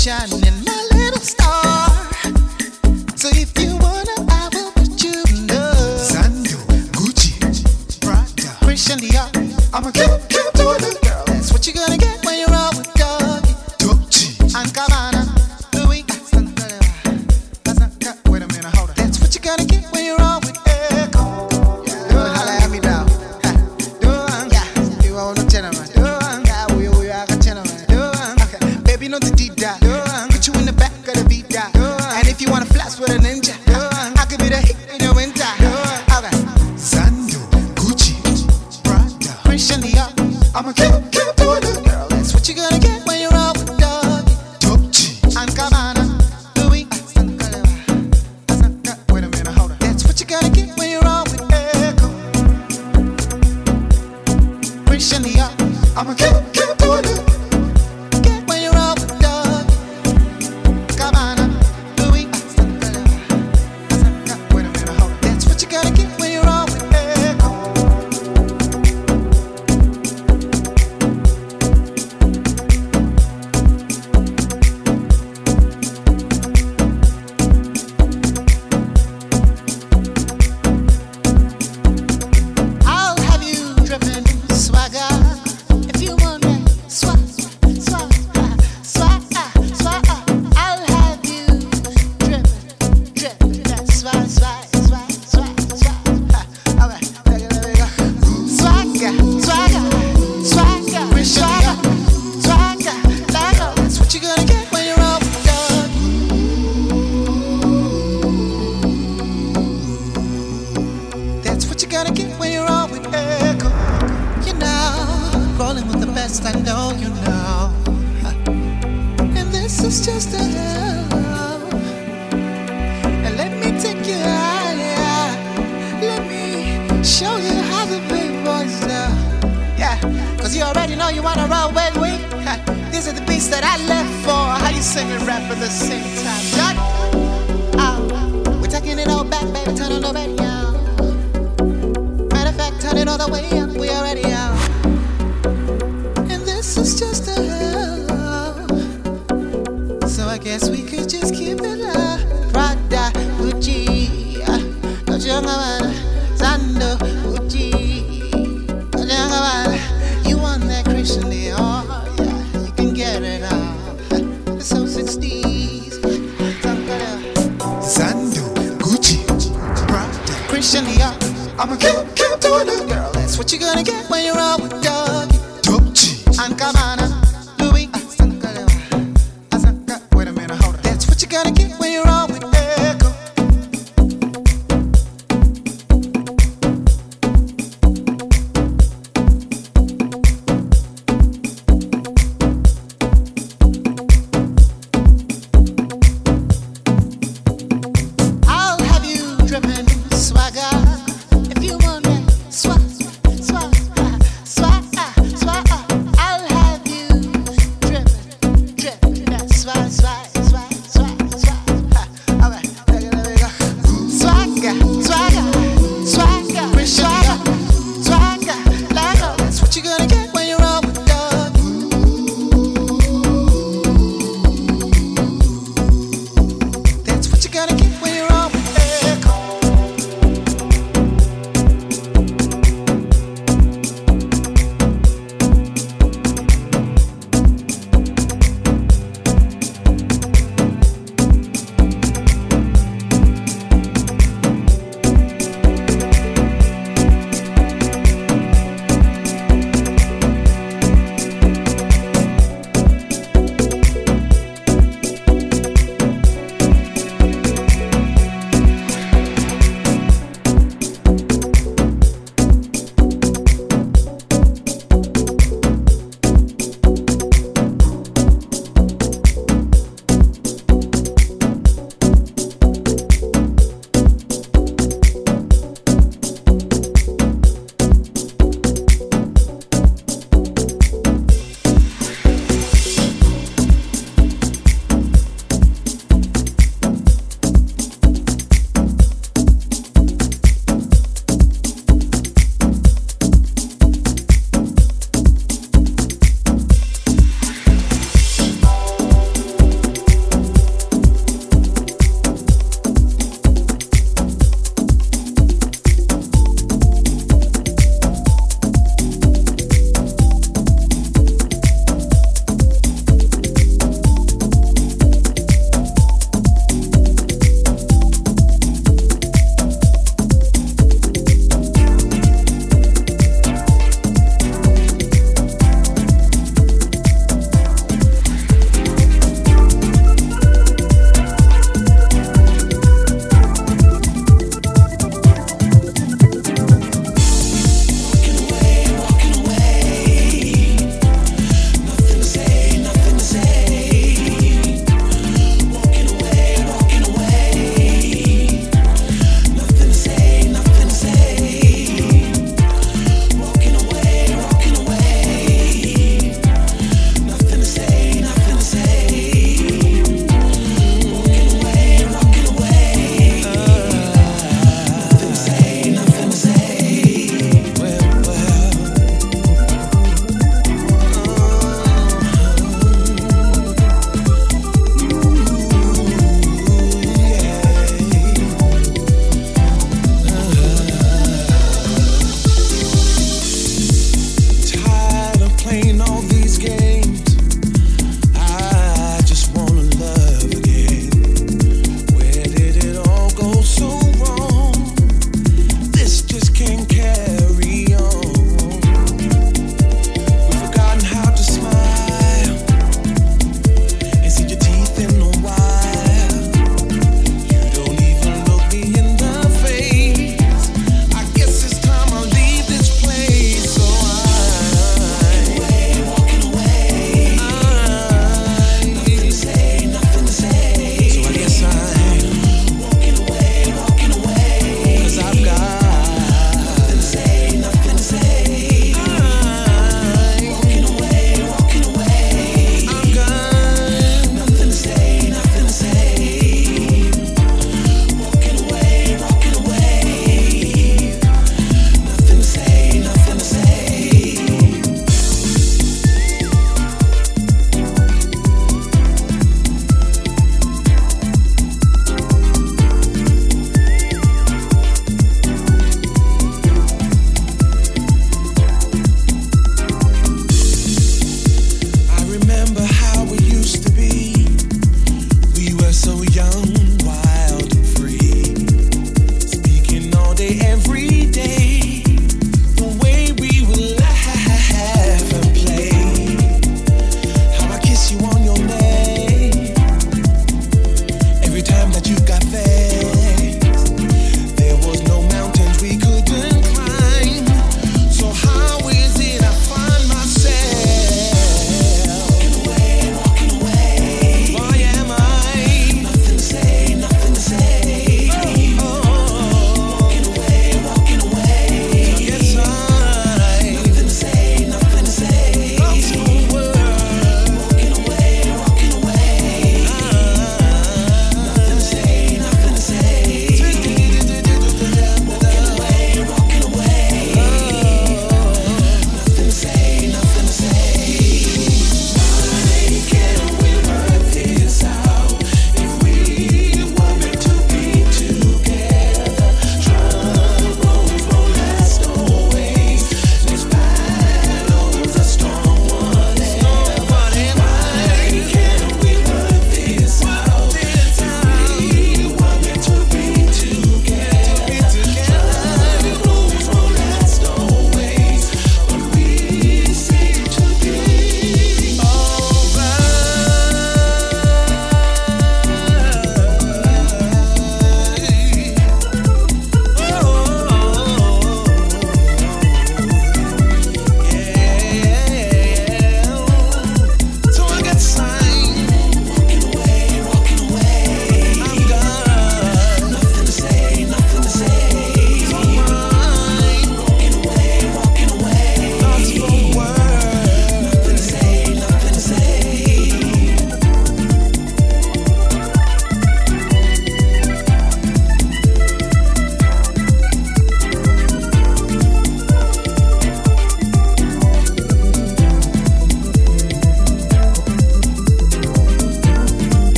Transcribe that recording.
shining that I left for. How you sing and rap at the same time? God, oh, we're taking it all back, baby. Turn on the radio. Matter of fact, turn it all the way up. We already out. And this is just a hell. So I guess we could just keep it up. I'ma keep, keep doing it, girl. That's what you're gonna get when you're out